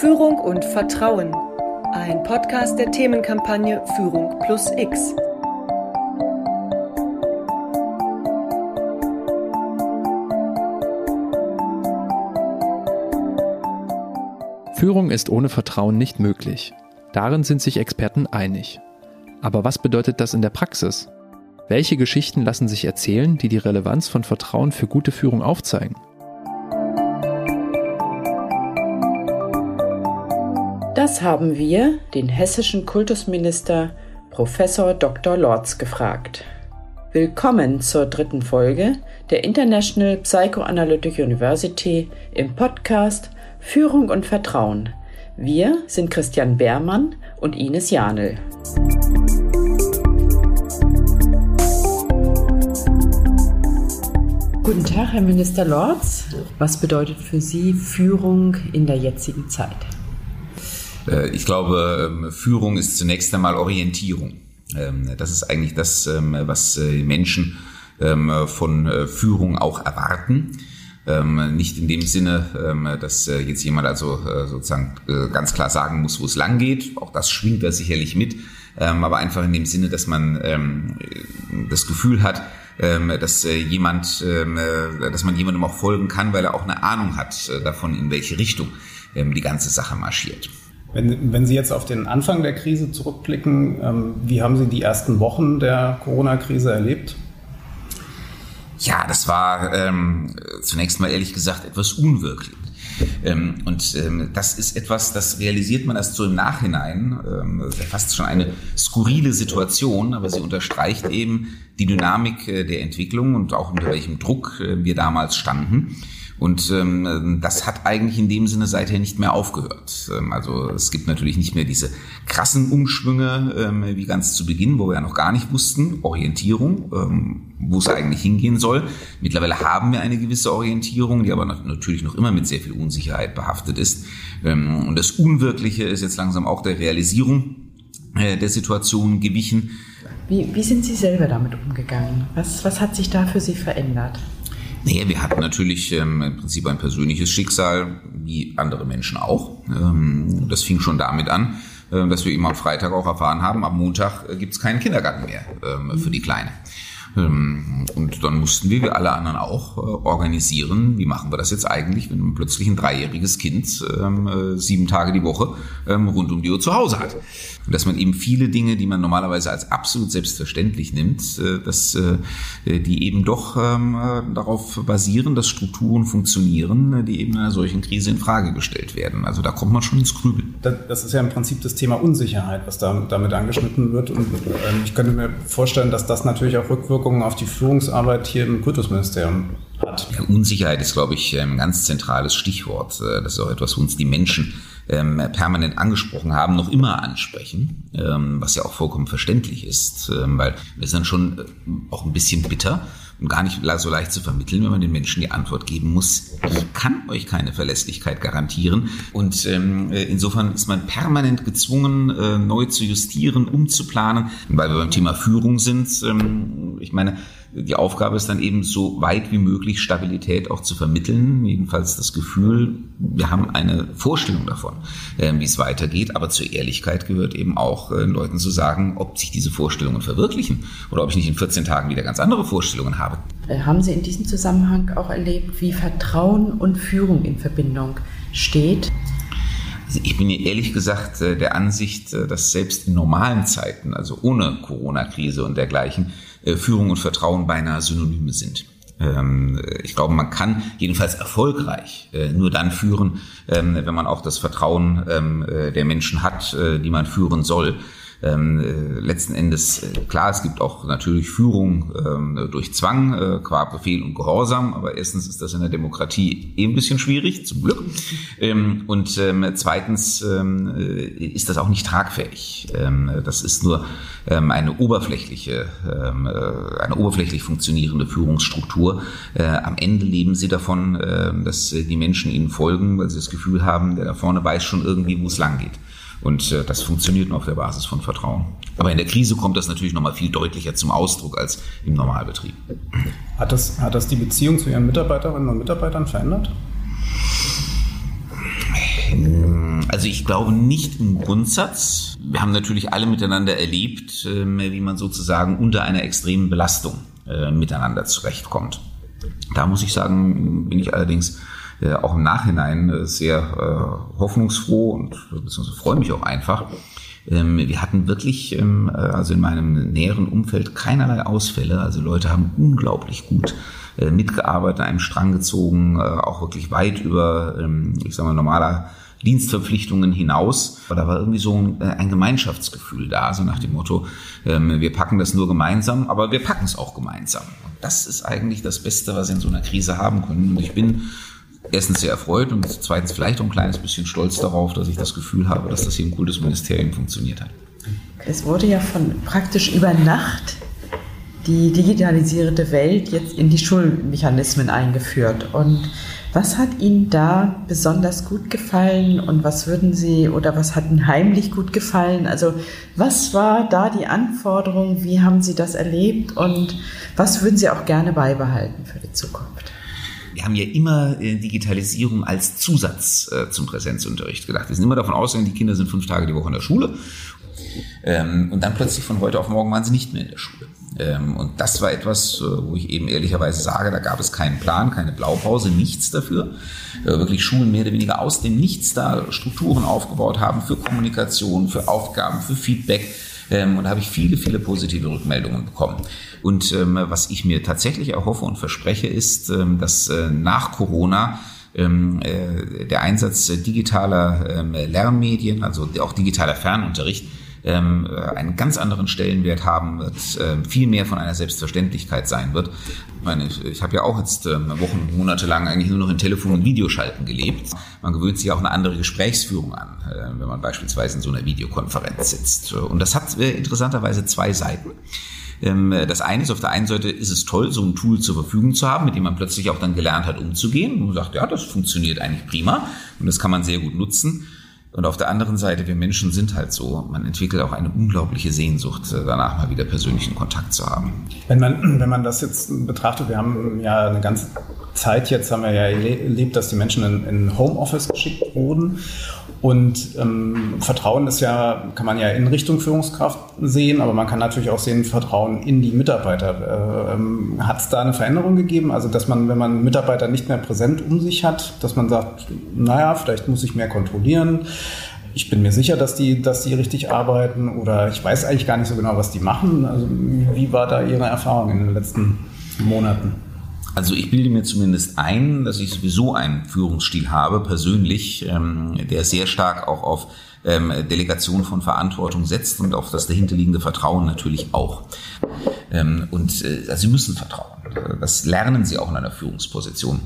Führung und Vertrauen. Ein Podcast der Themenkampagne Führung plus X. Führung ist ohne Vertrauen nicht möglich. Darin sind sich Experten einig. Aber was bedeutet das in der Praxis? Welche Geschichten lassen sich erzählen, die die Relevanz von Vertrauen für gute Führung aufzeigen? Das haben wir den hessischen Kultusminister Professor Dr. Lorz gefragt. Willkommen zur dritten Folge der International Psychoanalytic University im Podcast Führung und Vertrauen. Wir sind Christian Beermann und Ines Janel. Guten Tag, Herr Minister Lorz. Was bedeutet für Sie Führung in der jetzigen Zeit? Äh, ich glaube, ähm, Führung ist zunächst einmal Orientierung. Ähm, das ist eigentlich das, ähm, was äh, Menschen von äh, Führung auch erwarten. Nicht in dem Sinne, dass jetzt jemand also sozusagen ganz klar sagen muss, wo es lang geht. Auch das schwingt da sicherlich mit. Aber einfach in dem Sinne, dass man das Gefühl hat, dass jemand, dass man jemandem auch folgen kann, weil er auch eine Ahnung hat davon, in welche Richtung die ganze Sache marschiert. Wenn, wenn Sie jetzt auf den Anfang der Krise zurückblicken, wie haben Sie die ersten Wochen der Corona-Krise erlebt? Ja, das war ähm, zunächst mal ehrlich gesagt etwas unwirklich. Ähm, und ähm, das ist etwas, das realisiert man erst so im Nachhinein. Ähm, fast schon eine skurrile Situation, aber sie unterstreicht eben die Dynamik äh, der Entwicklung und auch unter welchem Druck äh, wir damals standen. Und ähm, das hat eigentlich in dem Sinne seither nicht mehr aufgehört. Ähm, also es gibt natürlich nicht mehr diese krassen Umschwünge ähm, wie ganz zu Beginn, wo wir ja noch gar nicht wussten, Orientierung, ähm, wo es eigentlich hingehen soll. Mittlerweile haben wir eine gewisse Orientierung, die aber natürlich noch immer mit sehr viel Unsicherheit behaftet ist. Ähm, und das Unwirkliche ist jetzt langsam auch der Realisierung äh, der Situation gewichen. Wie, wie sind Sie selber damit umgegangen? Was, was hat sich da für Sie verändert? Naja, wir hatten natürlich ähm, im Prinzip ein persönliches Schicksal, wie andere Menschen auch. Ähm, das fing schon damit an, äh, dass wir eben am Freitag auch erfahren haben, am Montag äh, gibt es keinen Kindergarten mehr ähm, für die Kleine. Ähm, und dann mussten wir, wie alle anderen auch, äh, organisieren, wie machen wir das jetzt eigentlich, wenn plötzlich ein dreijähriges Kind ähm, äh, sieben Tage die Woche ähm, rund um die Uhr zu Hause hat. Und dass man eben viele Dinge, die man normalerweise als absolut selbstverständlich nimmt, äh, dass die eben doch darauf basieren, dass Strukturen funktionieren, die eben in einer solchen Krise in Frage gestellt werden. Also da kommt man schon ins Grübeln. Das ist ja im Prinzip das Thema Unsicherheit, was damit angeschnitten wird. Und ich könnte mir vorstellen, dass das natürlich auch Rückwirkungen Auswirkungen auf die Führungsarbeit hier im Kultusministerium hat. Ja, Unsicherheit ist, glaube ich, ein ganz zentrales Stichwort. Äh, das ist auch etwas, wo uns die Menschen ähm, permanent angesprochen haben, noch immer ansprechen, ähm, was ja auch vollkommen verständlich ist, ähm, weil wir sind schon äh, auch ein bisschen bitter und gar nicht so leicht zu vermitteln, wenn man den Menschen die Antwort geben muss, ich kann euch keine Verlässlichkeit garantieren. Und ähm, äh, insofern ist man permanent gezwungen, äh, neu zu justieren, umzuplanen, weil wir beim Thema Führung sind. Ähm, ich meine, die Aufgabe ist dann eben so weit wie möglich Stabilität auch zu vermitteln. Jedenfalls das Gefühl, wir haben eine Vorstellung davon, äh, wie es weitergeht. Aber zur Ehrlichkeit gehört eben auch äh, Leuten zu sagen, ob sich diese Vorstellungen verwirklichen oder ob ich nicht in 14 Tagen wieder ganz andere Vorstellungen habe. Äh, haben Sie in diesem Zusammenhang auch erlebt, wie Vertrauen und Führung in Verbindung steht? Also ich bin ehrlich gesagt der Ansicht, dass selbst in normalen Zeiten, also ohne Corona-Krise und dergleichen, äh, Führung und Vertrauen beinahe Synonyme sind. Ähm, ich glaube, man kann jedenfalls erfolgreich äh, nur dann führen, ähm, wenn man auch das Vertrauen ähm, äh, der Menschen hat, die man führen soll ähm, äh, letzten Endes, äh, klar, es gibt auch natürlich Führung ähm, durch Zwang, äh, qua Befehl und Gehorsam, aber erstens ist das in der Demokratie eh ein bisschen schwierig, zum Glück. Ähm, und ähm, zweitens ähm, äh, ist das auch nicht tragfähig. Ähm, das ist nur ähm, eine oberflächliche, ähm, äh, eine oberflächlich funktionierende Führungsstruktur. Äh, am Ende leben sie davon, äh, dass die Menschen ihnen folgen, weil sie das Gefühl haben, der da vorne weiß schon irgendwie, wo es lang geht. Und äh, das funktioniert nur auf der Basis von Vertrauen. Aber in der Krise kommt das natürlich nochmal viel deutlicher zum Ausdruck als im Normalbetrieb. Hat das, hat das die Beziehung zu Ihren Mitarbeiterinnen und Mitarbeitern verändert? Also ich glaube nicht im Grundsatz. Wir haben natürlich alle miteinander erlebt, ähm, wie man sozusagen unter einer extremen Belastung äh, miteinander zurechtkommt. Da muss ich sagen, bin ich allerdings äh, auch im Nachhinein äh, sehr hoffnungsfroh und freue mich auch einfach. Ähm, wir hatten wirklich, ähm, also in meinem näheren Umfeld, keinerlei Ausfälle. Also Leute haben unglaublich gut mitgearbeitet, einem Strang gezogen, auch wirklich weit über, ich sage mal, normaler Dienstverpflichtungen hinaus. Da war irgendwie so ein, äh, ein Gemeinschaftsgefühl da, so nach dem Motto, ähm, wir packen das nur gemeinsam, aber wir packen es auch gemeinsam. Und das ist eigentlich das Beste, was wir in so einer Krise haben können. Und ich bin erstens sehr erfreut und zweitens vielleicht auch ein kleines bisschen stolz darauf, dass ich das Gefühl habe, dass das hier im Kultusministerium funktioniert hat. Es wurde ja von praktisch über Nacht die digitalisierte Welt jetzt in die Schulmechanismen eingeführt. Und was hat Ihnen da besonders gut gefallen und was würden Sie oder was hat Ihnen heimlich gut gefallen? Also was war da die Anforderung? Wie haben Sie das erlebt und was würden Sie auch gerne beibehalten für die Zukunft? Wir haben ja immer äh, Digitalisierung als Zusatz äh, zum Präsenzunterricht gedacht. Wir sind immer davon ausgegangen, die Kinder sind fünf Tage die Woche in der Schule ähm, und dann plötzlich von heute auf morgen waren sie nicht mehr in der Schule. Ähm, und das war etwas, äh, wo ich eben ehrlicherweise sage, da gab es keinen Plan, keine Blaupause, nichts dafür. Äh, wirklich Schulen mehr oder weniger aus dem Nichts da Strukturen aufgebaut haben für Kommunikation, für Aufgaben, für Feedback. Ähm, und da habe ich viele, viele positive Rückmeldungen bekommen. Und ähm, was ich mir tatsächlich erhoffe und verspreche, ist, dass äh, nach Corona der Einsatz digitaler Lernmedien, also auch digitaler Fernunterricht, ähm, äh, einen ganz anderen Stellenwert haben wird, äh, viel mehr von einer Selbstverständlichkeit sein wird. Ich meine, ich, ich habe ja auch jetzt ähm, Wochen, Monate lang eigentlich nur noch in Telefon- und Videoschalten gelebt. Man gewöhnt sich auch eine andere Gesprächsführung an, äh, wenn man beispielsweise in so einer Videokonferenz sitzt. Und das hat äh, interessanterweise zwei Seiten. Ähm, das eine ist, auf der einen Seite ist es toll, so ein Tool zur Verfügung zu haben, mit dem man plötzlich auch dann gelernt hat, umzugehen. Und man sagt, ja, das funktioniert eigentlich prima und das kann man sehr gut nutzen. Und auf der anderen Seite, wir Menschen sind halt so, man entwickelt auch eine unglaubliche Sehnsucht, äh, danach mal wieder persönlichen Kontakt zu haben. Wenn man, wenn man das jetzt betrachtet, wir haben ja eine ganze Zeit jetzt, haben wir ja erlebt, dass die Menschen in, in Homeoffice geschickt wurden. Und ähm, Vertrauen ist ja, kann man ja in Richtung Führungskraft sehen, aber man kann natürlich auch sehen, Vertrauen in die Mitarbeiter. Ähm, hat es da eine Veränderung gegeben? Also, dass man, wenn man Mitarbeiter nicht mehr präsent um sich hat, dass man sagt, naja, vielleicht muss ich mehr kontrollieren. Ich bin mir sicher, dass die, dass die richtig arbeiten oder ich weiß eigentlich gar nicht so genau, was die machen. Also, wie war da Ihre Erfahrung in den letzten Monaten? Also ich bilde mir zumindest ein, dass ich sowieso einen Führungsstil habe, persönlich, ähm, der sehr stark auch auf ähm, Delegation von Verantwortung setzt und auf das dahinterliegende Vertrauen natürlich auch. Ähm, und äh, also Sie müssen vertrauen. Das lernen Sie auch in einer Führungsposition.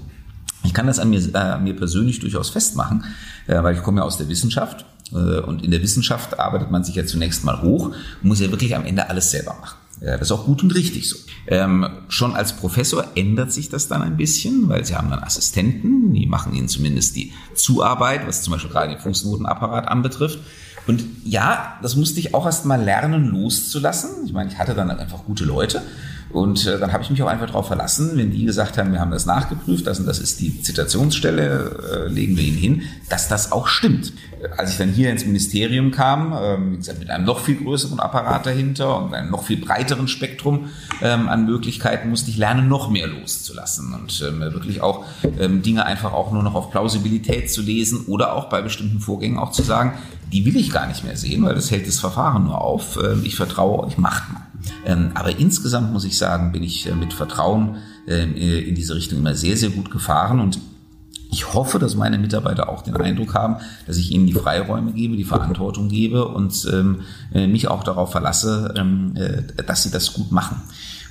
Ich kann das an mir, äh, an mir persönlich durchaus festmachen, äh, weil ich komme ja aus der Wissenschaft äh, und in der Wissenschaft arbeitet man sich ja zunächst mal hoch und muss ja wirklich am Ende alles selber machen. Ja, das ist auch gut und richtig so. Ähm, schon als Professor ändert sich das dann ein bisschen, weil Sie haben dann Assistenten, die machen Ihnen zumindest die Zuarbeit, was zum Beispiel gerade den Fußnotenapparat anbetrifft. Und ja, das musste ich auch erst mal lernen loszulassen. Ich meine, ich hatte dann einfach gute Leute und äh, dann habe ich mich auch einfach darauf verlassen, wenn die gesagt haben, wir haben das nachgeprüft, das und das ist die Zitationsstelle, äh, legen wir ihn hin, dass das auch stimmt. Als ich dann hier ins Ministerium kam, ähm, wie gesagt, mit einem noch viel größeren Apparat dahinter und einem noch viel breiteren Spektrum ähm, an Möglichkeiten, musste ich lernen, noch mehr loszulassen und ähm, wirklich auch ähm, Dinge einfach auch nur noch auf Plausibilität zu lesen oder auch bei bestimmten Vorgängen auch zu sagen, die will ich gar nicht mehr sehen, weil das hält das Verfahren nur auf. Ähm, ich vertraue euch, macht mal. Ähm, aber insgesamt muss ich sagen, bin ich äh, mit Vertrauen ähm, äh, in diese Richtung immer sehr, sehr gut gefahren und ich hoffe, dass meine Mitarbeiter auch den Eindruck haben, dass ich ihnen die Freiräume gebe, die Verantwortung gebe und ähm, äh, mich auch darauf verlasse, dass sie das gut machen.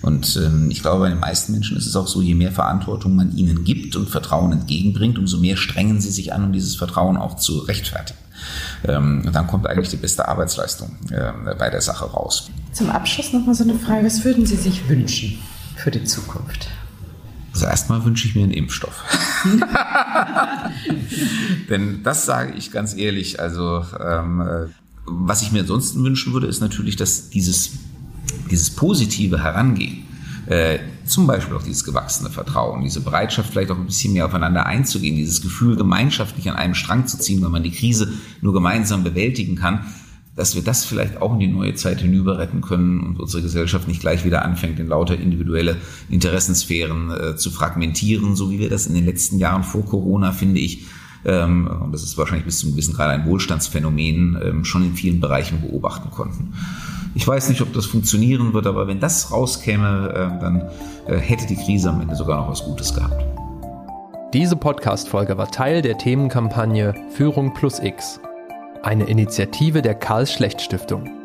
Und ich glaube, bei den meisten Menschen ist es auch so, je mehr Verantwortung man ihnen gibt und Vertrauen entgegenbringt, umso mehr strengen sie sich an, um dieses Vertrauen auch zu rechtfertigen. und dann kommt eigentlich die beste Arbeitsleistung bei der Sache raus. Zum Abschluss nochmal so eine Frage. Was würden Sie sich wünschen für die Zukunft? Also erstmal wünsche ich mir einen Impfstoff. Denn das sage ich ganz ehrlich. Also ähm, äh, was ich mir ansonsten wünschen würde, ist natürlich, dass dieses, dieses positive Herangehen Äh, zum Beispiel auch dieses gewachsene Vertrauen, diese Bereitschaft, vielleicht auch ein bisschen mehr aufeinander einzugehen, dieses Gefühl, gemeinschaftlich an einem Strang zu ziehen, wenn man die Krise nur gemeinsam bewältigen kann, dass wir das vielleicht auch in die neue Zeit hinüber retten können und unsere Gesellschaft nicht gleich wieder anfängt, in lauter individuelle Interessensphären äh, zu fragmentieren, so wie wir das in den letzten Jahren vor Corona, finde ich, ähm, und das ist wahrscheinlich bis zum gewissen Grad ein Wohlstandsphänomen, ähm, schon in vielen Bereichen beobachten konnten. Ich weiß nicht, ob das funktionieren wird, aber wenn das rauskäme, äh, dann äh, hätte die Krise am Ende sogar noch was Gutes gehabt. Diese Podcast-Folge war Teil der Themenkampagne Führung plus X, eine Initiative der Karl-Schlecht-Stiftung.